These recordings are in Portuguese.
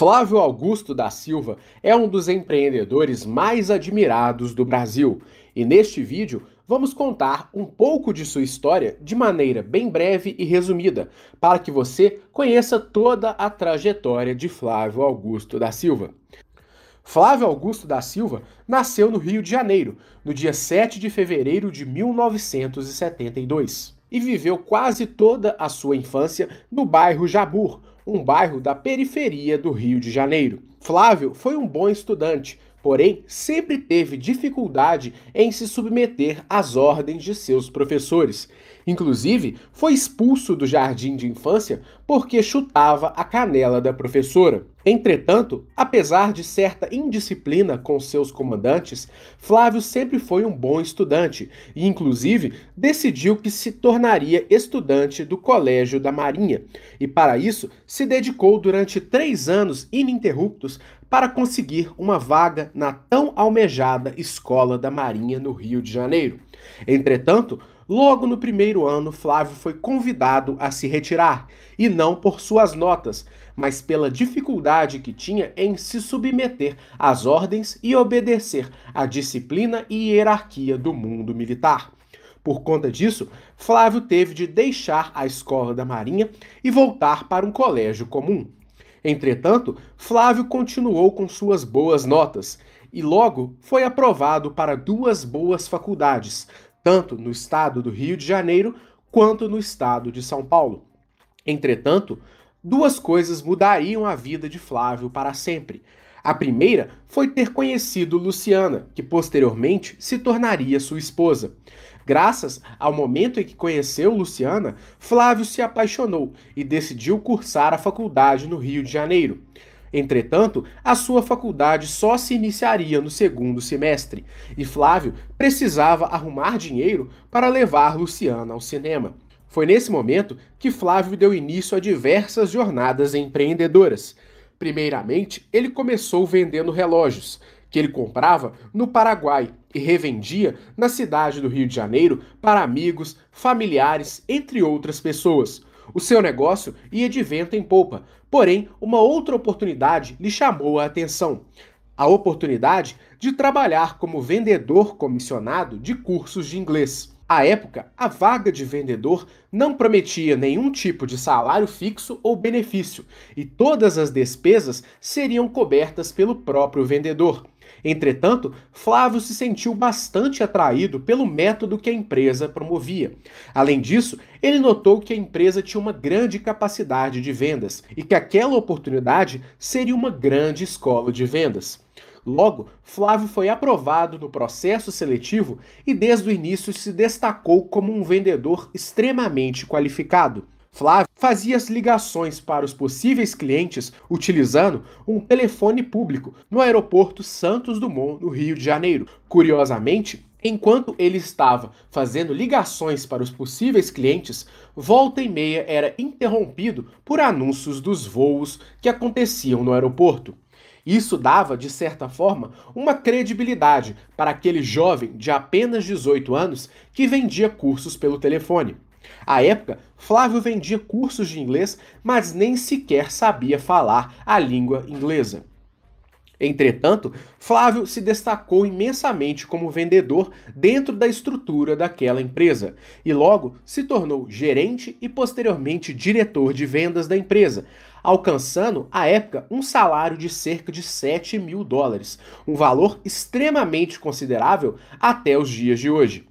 Flávio Augusto da Silva é um dos empreendedores mais admirados do Brasil e neste vídeo vamos contar um pouco de sua história de maneira bem breve e resumida, para que você conheça toda a trajetória de Flávio Augusto da Silva. Flávio Augusto da Silva nasceu no Rio de Janeiro, no dia 7 de fevereiro de 1972, e viveu quase toda a sua infância no bairro Jabur, um bairro da periferia do Rio de Janeiro. Flávio foi um bom estudante, porém sempre teve dificuldade em se submeter às ordens de seus professores. Inclusive, foi expulso do jardim de infância porque chutava a canela da professora. Entretanto, apesar de certa indisciplina com seus comandantes, Flávio sempre foi um bom estudante e, inclusive, decidiu que se tornaria estudante do Colégio da Marinha. E, para isso, se dedicou durante três anos ininterruptos para conseguir uma vaga na tão almejada Escola da Marinha no Rio de Janeiro. Entretanto, logo no primeiro ano, Flávio foi convidado a se retirar, e não por suas notas, mas pela dificuldade que tinha em se submeter às ordens e obedecer à disciplina e hierarquia do mundo militar. Por conta disso, Flávio teve de deixar a escola da Marinha e voltar para um colégio comum. Entretanto, Flávio continuou com suas boas notas e logo foi aprovado para duas boas faculdades, tanto no estado do Rio de Janeiro quanto no estado de São Paulo. Entretanto, duas coisas mudariam a vida de Flávio para sempre. A primeira foi ter conhecido Luciana, que posteriormente se tornaria sua esposa. Graças ao momento em que conheceu Luciana, Flávio se apaixonou e decidiu cursar a faculdade no Rio de Janeiro. Entretanto, a sua faculdade só se iniciaria no segundo semestre, e Flávio precisava arrumar dinheiro para levar Luciana ao cinema. Foi nesse momento que Flávio deu início a diversas jornadas empreendedoras. Primeiramente, ele começou vendendo relógios, que ele comprava no Paraguai e revendia na cidade do Rio de Janeiro para amigos, familiares, entre outras pessoas. O seu negócio ia de vento em polpa, porém, uma outra oportunidade lhe chamou a atenção. A oportunidade de trabalhar como vendedor comissionado de cursos de inglês. À época, a vaga de vendedor não prometia nenhum tipo de salário fixo ou benefício, e todas as despesas seriam cobertas pelo próprio vendedor. Entretanto, Flávio se sentiu bastante atraído pelo método que a empresa promovia. Além disso, ele notou que a empresa tinha uma grande capacidade de vendas e que aquela oportunidade seria uma grande escola de vendas. Logo, Flávio foi aprovado no processo seletivo e desde o início se destacou como um vendedor extremamente qualificado. Flávio fazia as ligações para os possíveis clientes utilizando um telefone público no aeroporto Santos Dumont, no Rio de Janeiro. Curiosamente, enquanto ele estava fazendo ligações para os possíveis clientes, volta e meia era interrompido por anúncios dos voos que aconteciam no aeroporto. Isso dava, de certa forma, uma credibilidade para aquele jovem de apenas 18 anos que vendia cursos pelo telefone. À época, Flávio vendia cursos de inglês, mas nem sequer sabia falar a língua inglesa. Entretanto, Flávio se destacou imensamente como vendedor dentro da estrutura daquela empresa e logo se tornou gerente e posteriormente diretor de vendas da empresa, alcançando, à época, um salário de cerca de 7 mil dólares, um valor extremamente considerável até os dias de hoje.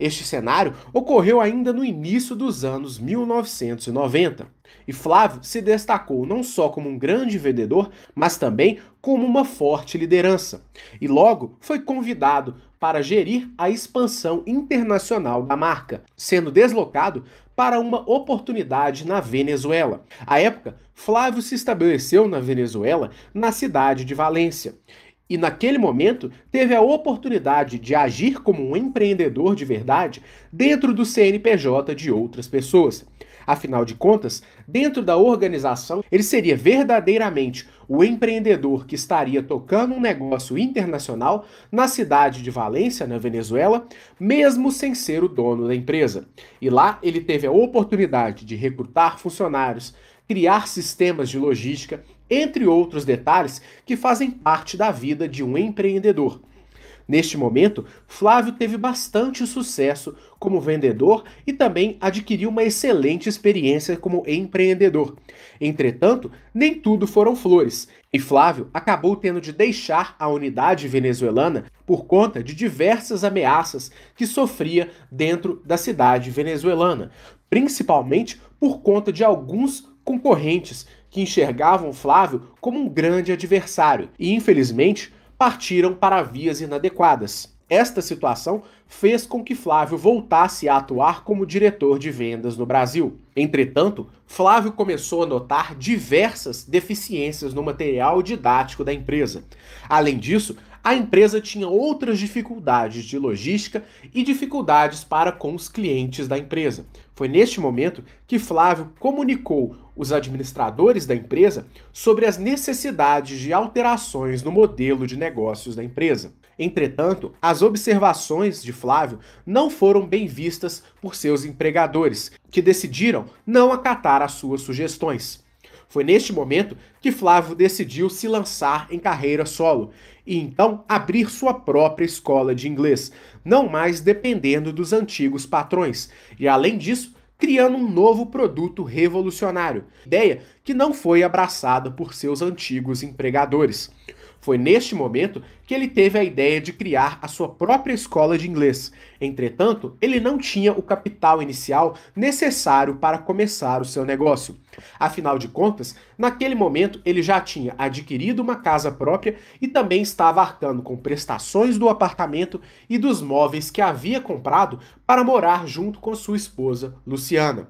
Este cenário ocorreu ainda no início dos anos 1990, e Flávio se destacou não só como um grande vendedor, mas também como uma forte liderança, e logo foi convidado para gerir a expansão internacional da marca, sendo deslocado para uma oportunidade na Venezuela. À época, Flávio se estabeleceu na Venezuela, na cidade de Valência, e naquele momento teve a oportunidade de agir como um empreendedor de verdade dentro do CNPJ de outras pessoas. Afinal de contas, dentro da organização, ele seria verdadeiramente o empreendedor que estaria tocando um negócio internacional na cidade de Valência, na Venezuela, mesmo sem ser o dono da empresa. E lá ele teve a oportunidade de recrutar funcionários, criar sistemas de logística, entre outros detalhes que fazem parte da vida de um empreendedor. Neste momento, Flávio teve bastante sucesso como vendedor e também adquiriu uma excelente experiência como empreendedor. Entretanto, nem tudo foram flores, e Flávio acabou tendo de deixar a unidade venezuelana por conta de diversas ameaças que sofria dentro da cidade venezuelana, principalmente por conta de alguns concorrentes que enxergavam Flávio como um grande adversário e, infelizmente, partiram para vias inadequadas. Esta situação fez com que Flávio voltasse a atuar como diretor de vendas no Brasil. Entretanto, Flávio começou a notar diversas deficiências no material didático da empresa. Além disso, a empresa tinha outras dificuldades de logística e dificuldades para com os clientes da empresa. Foi neste momento que Flávio comunicou os administradores da empresa sobre as necessidades de alterações no modelo de negócios da empresa. Entretanto, as observações de Flávio não foram bem vistas por seus empregadores, que decidiram não acatar as suas sugestões. Foi neste momento que Flávio decidiu se lançar em carreira solo e então abrir sua própria escola de inglês, não mais dependendo dos antigos patrões, e além disso, criando um novo produto revolucionário, ideia que não foi abraçada por seus antigos empregadores. Foi neste momento que ele teve a ideia de criar a sua própria escola de inglês. Entretanto, ele não tinha o capital inicial necessário para começar o seu negócio. Afinal de contas, naquele momento ele já tinha adquirido uma casa própria e também estava arcando com prestações do apartamento e dos móveis que havia comprado para morar junto com sua esposa, Luciana.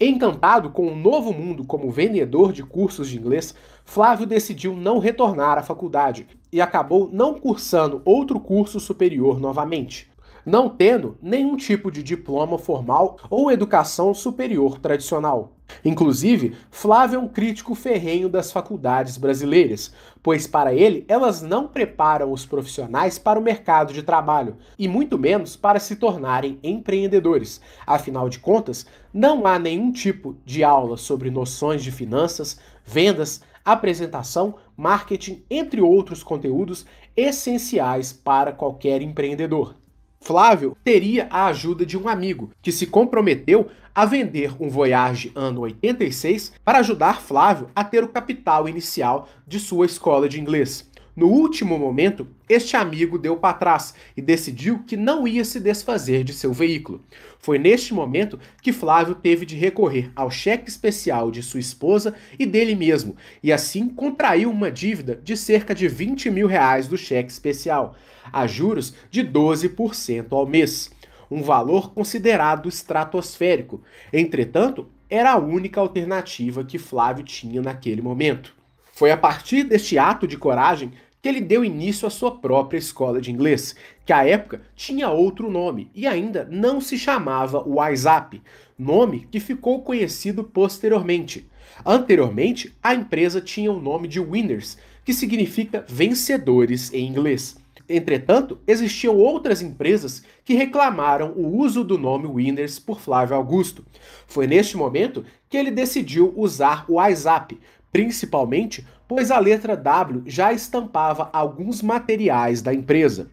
Encantado com um novo mundo como vendedor de cursos de inglês, Flávio decidiu não retornar à faculdade e acabou não cursando outro curso superior novamente, não tendo nenhum tipo de diploma formal ou educação superior tradicional. Inclusive, Flávio é um crítico ferrenho das faculdades brasileiras, pois para ele elas não preparam os profissionais para o mercado de trabalho e muito menos para se tornarem empreendedores. Afinal de contas, não há nenhum tipo de aula sobre noções de finanças, vendas, apresentação, marketing, entre outros conteúdos essenciais para qualquer empreendedor. Flávio teria a ajuda de um amigo que se comprometeu a vender um Voyage ano 86 para ajudar Flávio a ter o capital inicial de sua escola de inglês. No último momento, este amigo deu para trás e decidiu que não ia se desfazer de seu veículo. Foi neste momento que Flávio teve de recorrer ao cheque especial de sua esposa e dele mesmo, e assim contraiu uma dívida de cerca de 20 mil reais do cheque especial, a juros de 12% ao mês um valor considerado estratosférico. Entretanto, era a única alternativa que Flávio tinha naquele momento. Foi a partir deste ato de coragem que ele deu início à sua própria escola de inglês, que à época tinha outro nome e ainda não se chamava WhatsApp, nome que ficou conhecido posteriormente. Anteriormente, a empresa tinha o nome de Winners, que significa vencedores em inglês. Entretanto, existiam outras empresas que reclamaram o uso do nome Winners por Flávio Augusto. Foi neste momento que ele decidiu usar o WhatsApp, principalmente pois a letra W já estampava alguns materiais da empresa.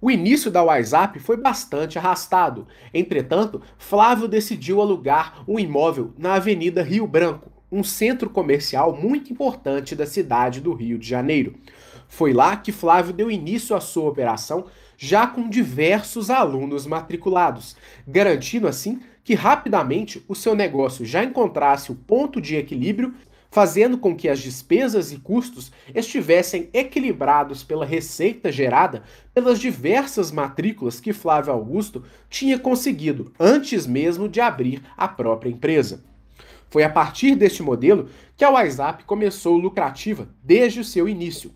O início da WhatsApp foi bastante arrastado. Entretanto, Flávio decidiu alugar um imóvel na Avenida Rio Branco, um centro comercial muito importante da cidade do Rio de Janeiro. Foi lá que Flávio deu início à sua operação, já com diversos alunos matriculados, garantindo assim que rapidamente o seu negócio já encontrasse o ponto de equilíbrio, fazendo com que as despesas e custos estivessem equilibrados pela receita gerada pelas diversas matrículas que Flávio Augusto tinha conseguido antes mesmo de abrir a própria empresa. Foi a partir deste modelo que a WhatsApp começou lucrativa desde o seu início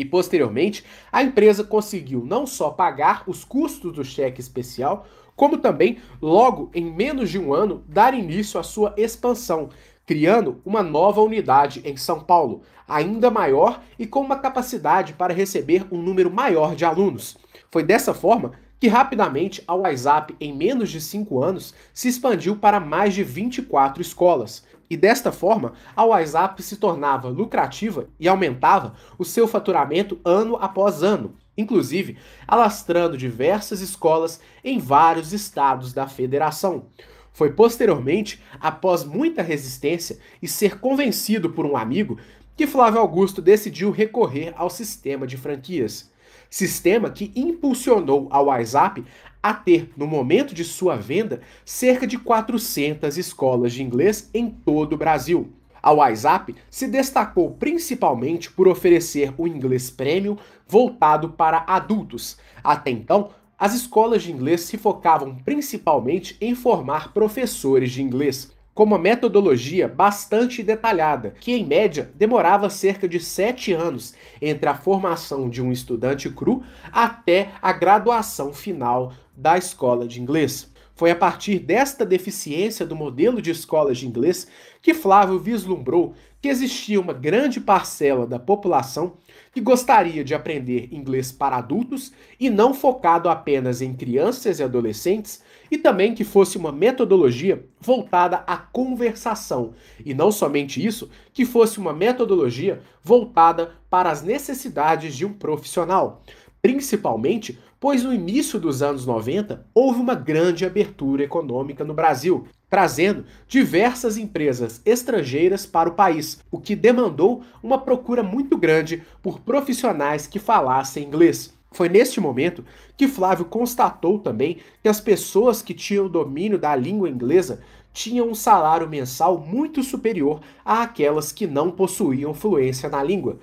e posteriormente, a empresa conseguiu não só pagar os custos do cheque especial, como também, logo em menos de um ano, dar início à sua expansão, criando uma nova unidade em São Paulo, ainda maior e com uma capacidade para receber um número maior de alunos. Foi dessa forma que rapidamente a WhatsApp, em menos de 5 anos, se expandiu para mais de 24 escolas, E desta forma, a WhatsApp se tornava lucrativa e aumentava o seu faturamento ano após ano, inclusive alastrando diversas escolas em vários estados da federação. Foi posteriormente, após muita resistência e ser convencido por um amigo, que Flávio Augusto decidiu recorrer ao sistema de franquias. Sistema que impulsionou a WhatsApp a ter, no momento de sua venda, cerca de 400 escolas de inglês em todo o Brasil. A WhatsApp se destacou principalmente por oferecer o inglês premium voltado para adultos. Até então, as escolas de inglês se focavam principalmente em formar professores de inglês, com uma metodologia bastante detalhada, que em média demorava cerca de sete anos entre a formação de um estudante cru até a graduação final da escola de inglês. Foi a partir desta deficiência do modelo de escolas de inglês que Flávio vislumbrou que existia uma grande parcela da população que gostaria de aprender inglês para adultos e não focado apenas em crianças e adolescentes, e também que fosse uma metodologia voltada à conversação, e não somente isso, que fosse uma metodologia voltada para as necessidades de um profissional. Principalmente pois no início dos anos 90 houve uma grande abertura econômica no Brasil, trazendo diversas empresas estrangeiras para o país, o que demandou uma procura muito grande por profissionais que falassem inglês. Foi neste momento que Flávio constatou também que as pessoas que tinham domínio da língua inglesa tinham um salário mensal muito superior àquelas que não possuíam fluência na língua.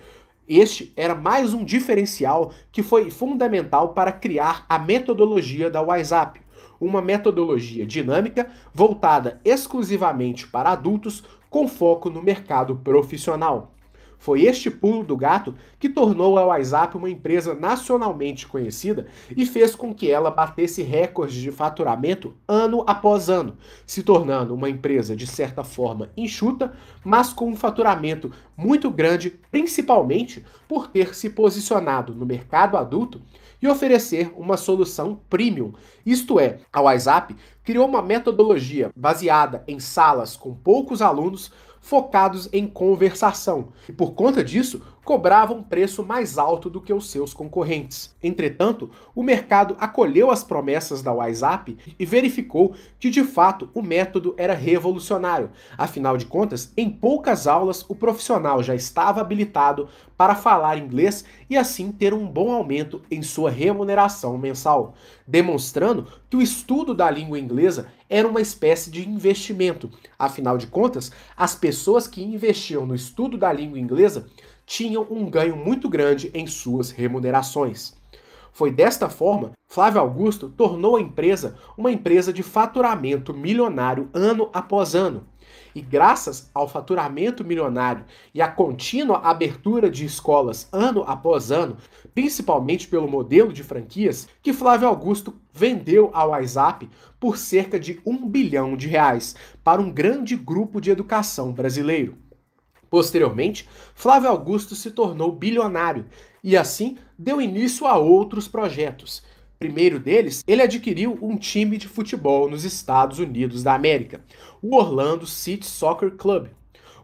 Este era mais um diferencial que foi fundamental para criar a metodologia da WhatsApp, uma metodologia dinâmica voltada exclusivamente para adultos com foco no mercado profissional. Foi este pulo do gato que tornou a WhatsApp uma empresa nacionalmente conhecida e fez com que ela batesse recordes de faturamento ano após ano, se tornando uma empresa de certa forma enxuta, mas com um faturamento muito grande, principalmente por ter se posicionado no mercado adulto e oferecer uma solução premium. Isto é, a WhatsApp criou uma metodologia baseada em salas com poucos alunos focados em conversação e, por conta disso, cobravam um preço mais alto do que os seus concorrentes. Entretanto, o mercado acolheu as promessas da WhatsApp e verificou que, de fato, o método era revolucionário. Afinal de contas, em poucas aulas, o profissional já estava habilitado para falar inglês e assim ter um bom aumento em sua remuneração mensal, demonstrando que o estudo da língua inglesa era uma espécie de investimento. Afinal de contas, as pessoas que investiam no estudo da língua inglesa tinham um ganho muito grande em suas remunerações. Foi desta forma, Flávio Augusto tornou a empresa uma empresa de faturamento milionário ano após ano. E graças ao faturamento milionário e à contínua abertura de escolas ano após ano, principalmente pelo modelo de franquias, que Flávio Augusto vendeu ao WhatsApp por cerca de um bilhão de reais para um grande grupo de educação brasileiro. Posteriormente, Flávio Augusto se tornou bilionário e assim deu início a outros projetos. Primeiro deles, ele adquiriu um time de futebol nos Estados Unidos da América, o Orlando City Soccer Club.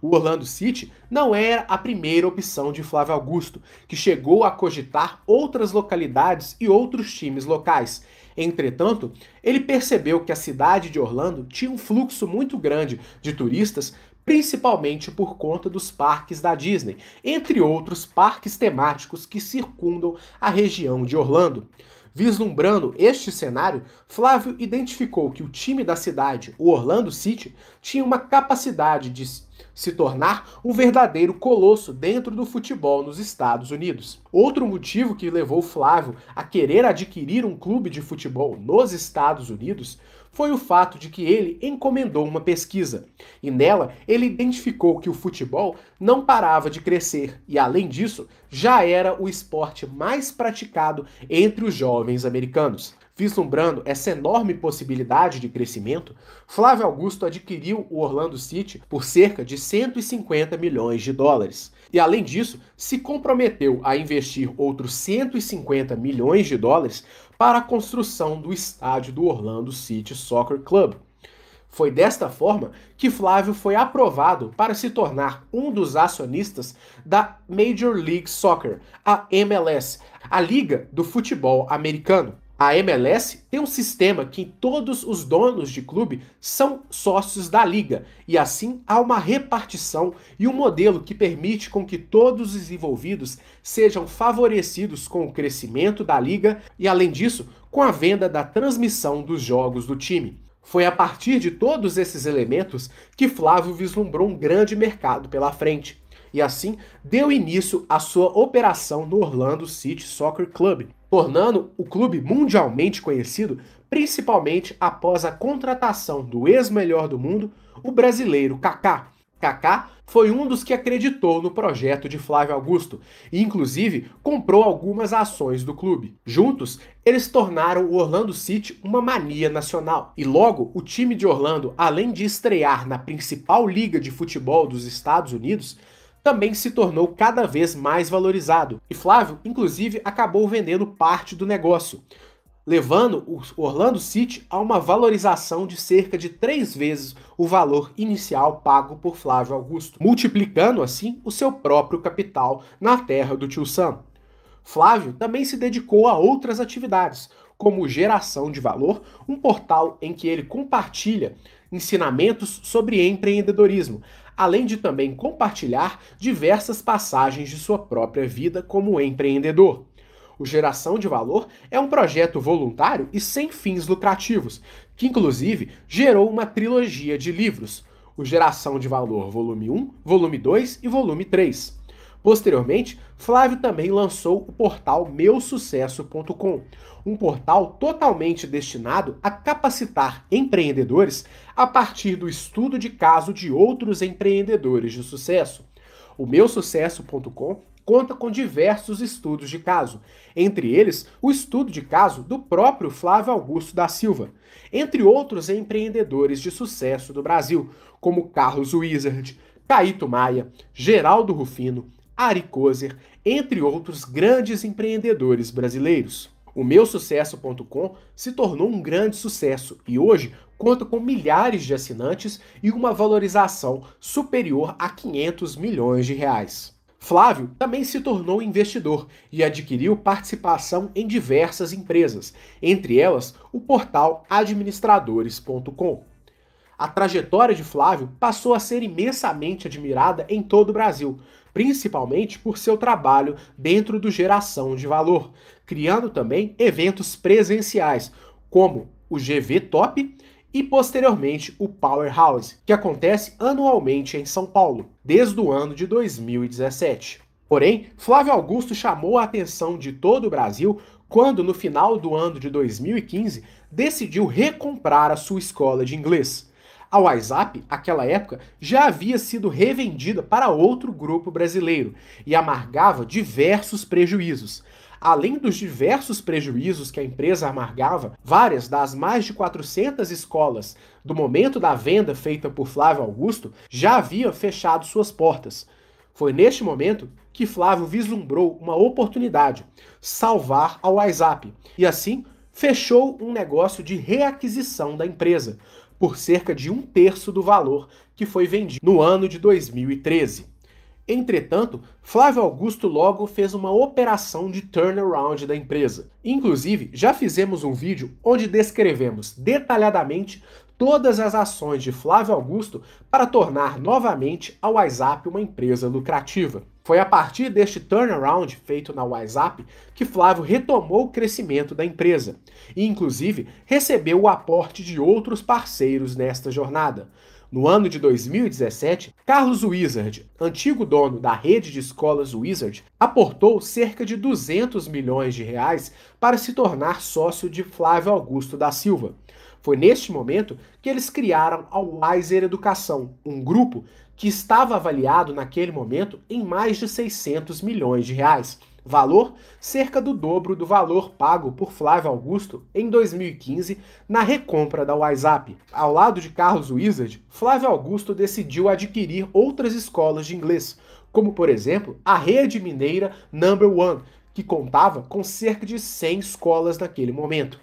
O Orlando City não era a primeira opção de Flávio Augusto, que chegou a cogitar outras localidades e outros times locais. Entretanto, ele percebeu que a cidade de Orlando tinha um fluxo muito grande de turistas principalmente por conta dos parques da Disney, entre outros parques temáticos que circundam a região de Orlando. Vislumbrando este cenário, Flávio identificou que o time da cidade, o Orlando City, tinha uma capacidade de se tornar um verdadeiro colosso dentro do futebol nos Estados Unidos. Outro motivo que levou Flávio a querer adquirir um clube de futebol nos Estados Unidos foi o fato de que ele encomendou uma pesquisa e nela ele identificou que o futebol não parava de crescer e, além disso, já era o esporte mais praticado entre os jovens americanos. Vislumbrando essa enorme possibilidade de crescimento, Flávio Augusto adquiriu o Orlando City por cerca de 150 milhões de dólares. E além disso, se comprometeu a investir outros 150 milhões de dólares para a construção do estádio do Orlando City Soccer Club. Foi desta forma que Flávio foi aprovado para se tornar um dos acionistas da Major League Soccer, a MLS, a liga do futebol americano. A MLS tem um sistema que todos os donos de clube são sócios da liga, e assim há uma repartição e um modelo que permite com que todos os envolvidos sejam favorecidos com o crescimento da liga e, além disso, com a venda da transmissão dos jogos do time. Foi a partir de todos esses elementos que Flávio vislumbrou um grande mercado pela frente. E assim deu início à sua operação no Orlando City Soccer Club, tornando o clube mundialmente conhecido principalmente após a contratação do ex-melhor do mundo, o brasileiro Kaká. Kaká foi um dos que acreditou no projeto de Flávio Augusto e, inclusive, comprou algumas ações do clube. Juntos, eles tornaram o Orlando City uma mania nacional. E logo, o time de Orlando, além de estrear na principal liga de futebol dos Estados Unidos, também se tornou cada vez mais valorizado. E Flávio, inclusive, acabou vendendo parte do negócio, levando o Orlando City a uma valorização de cerca de três vezes o valor inicial pago por Flávio Augusto, multiplicando assim o seu próprio capital na terra do tio Sam. Flávio também se dedicou a outras atividades, como Geração de Valor, um portal em que ele compartilha ensinamentos sobre empreendedorismo, além de também compartilhar diversas passagens de sua própria vida como empreendedor. O Geração de Valor é um projeto voluntário e sem fins lucrativos, que inclusive gerou uma trilogia de livros, o Geração de Valor Volume 1, Volume 2 e Volume 3. Posteriormente, Flávio também lançou o portal meusucesso.com, um portal totalmente destinado a capacitar empreendedores a partir do estudo de caso de outros empreendedores de sucesso. O meusucesso.com conta com diversos estudos de caso, entre eles o estudo de caso do próprio Flávio Augusto da Silva, entre outros empreendedores de sucesso do Brasil, como Carlos Wizard, Caíto Maia, Geraldo Rufino, Ari Kozer, entre outros grandes empreendedores brasileiros. O meusucesso.com se tornou um grande sucesso e hoje conta com milhares de assinantes e uma valorização superior a 500 milhões de reais. Flávio também se tornou investidor e adquiriu participação em diversas empresas, entre elas o portal administradores.com. A trajetória de Flávio passou a ser imensamente admirada em todo o Brasil, principalmente por seu trabalho dentro do Geração de Valor, criando também eventos presenciais, como o GV Top e posteriormente o Powerhouse, que acontece anualmente em São Paulo, desde o ano de 2017. Porém, Flávio Augusto chamou a atenção de todo o Brasil quando, no final do ano de 2015, decidiu recomprar a sua escola de inglês. A WhatsApp, aquela época, já havia sido revendida para outro grupo brasileiro e amargava diversos prejuízos. Além dos diversos prejuízos que a empresa amargava, várias das mais de 400 escolas do momento da venda feita por Flávio Augusto já haviam fechado suas portas. Foi neste momento que Flávio vislumbrou uma oportunidade, salvar a WhatsApp, e assim fechou um negócio de reaquisição da empresa, por cerca de um terço do valor que foi vendido no ano de 2013. Entretanto, Flávio Augusto logo fez uma operação de turnaround da empresa. Inclusive, já fizemos um vídeo onde descrevemos detalhadamente todas as ações de Flávio Augusto para tornar novamente a WhatsApp uma empresa lucrativa. Foi a partir deste turnaround feito na WhatsApp que Flávio retomou o crescimento da empresa e, inclusive, recebeu o aporte de outros parceiros nesta jornada. No ano de 2017, Carlos Wizard, antigo dono da rede de escolas Wizard, aportou cerca de 200 milhões de reais para se tornar sócio de Flávio Augusto da Silva. Foi neste momento que eles criaram a Wiser Educação, um grupo que estava avaliado naquele momento em mais de 600 milhões de reais. Valor cerca do dobro do valor pago por Flávio Augusto em 2015 na recompra da WhatsApp. Ao lado de Carlos Wizard, Flávio Augusto decidiu adquirir outras escolas de inglês, como por exemplo a rede mineira Number One, que contava com cerca de 100 escolas naquele momento.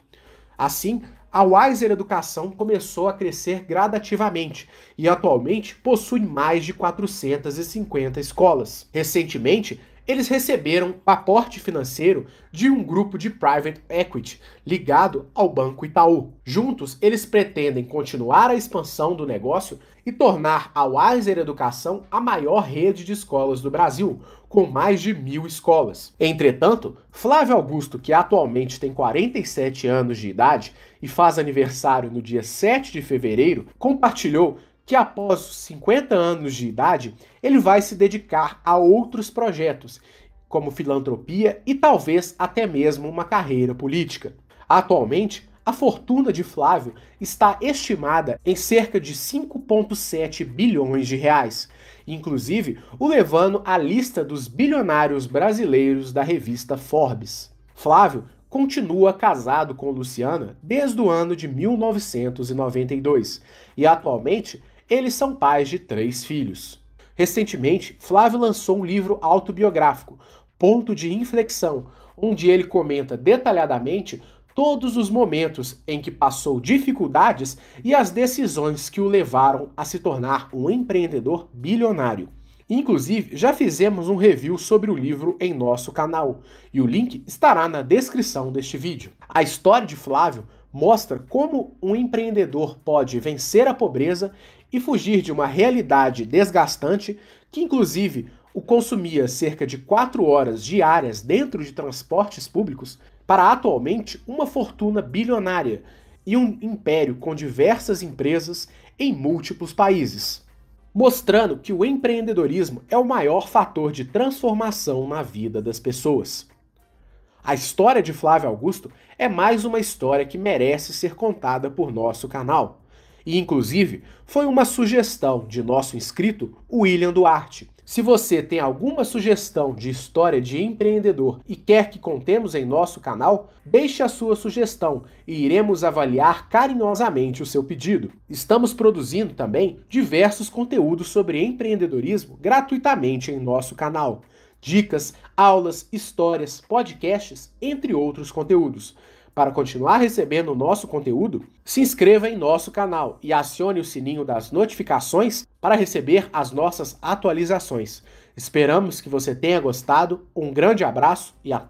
Assim, a Wiser Educação começou a crescer gradativamente e atualmente possui mais de 450 escolas. Recentemente, eles receberam aporte financeiro de um grupo de private equity ligado ao Banco Itaú. Juntos, eles pretendem continuar a expansão do negócio e tornar a Wiser Educação a maior rede de escolas do Brasil, com mais de mil escolas. Entretanto, Flávio Augusto, que atualmente tem 47 anos de idade e faz aniversário no dia 7 de fevereiro, compartilhou que após os 50 anos de idade, ele vai se dedicar a outros projetos, como filantropia e talvez até mesmo uma carreira política. Atualmente, a fortuna de Flávio está estimada em cerca de 5,7 bilhões de reais, inclusive o levando à lista dos bilionários brasileiros da revista Forbes. Flávio continua casado com Luciana desde o ano de 1992 e atualmente eles são pais de três filhos. Recentemente, Flávio lançou um livro autobiográfico, Ponto de Inflexão, onde ele comenta detalhadamente todos os momentos em que passou dificuldades e as decisões que o levaram a se tornar um empreendedor bilionário. Inclusive, já fizemos um review sobre o livro em nosso canal, e o link estará na descrição deste vídeo. A história de Flávio mostra como um empreendedor pode vencer a pobreza e fugir de uma realidade desgastante que, inclusive, o consumia cerca de 4 horas diárias dentro de transportes públicos, para atualmente uma fortuna bilionária e um império com diversas empresas em múltiplos países. Mostrando que o empreendedorismo é o maior fator de transformação na vida das pessoas. A história de Flávio Augusto é mais uma história que merece ser contada por nosso canal. E, inclusive, foi uma sugestão de nosso inscrito, William Duarte. Se você tem alguma sugestão de história de empreendedor e quer que contemos em nosso canal, deixe a sua sugestão e iremos avaliar carinhosamente o seu pedido. Estamos produzindo também diversos conteúdos sobre empreendedorismo gratuitamente em nosso canal. Dicas, aulas, histórias, podcasts, entre outros conteúdos. Para continuar recebendo o nosso conteúdo, se inscreva em nosso canal e acione o sininho das notificações para receber as nossas atualizações. Esperamos que você tenha gostado. Um grande abraço e até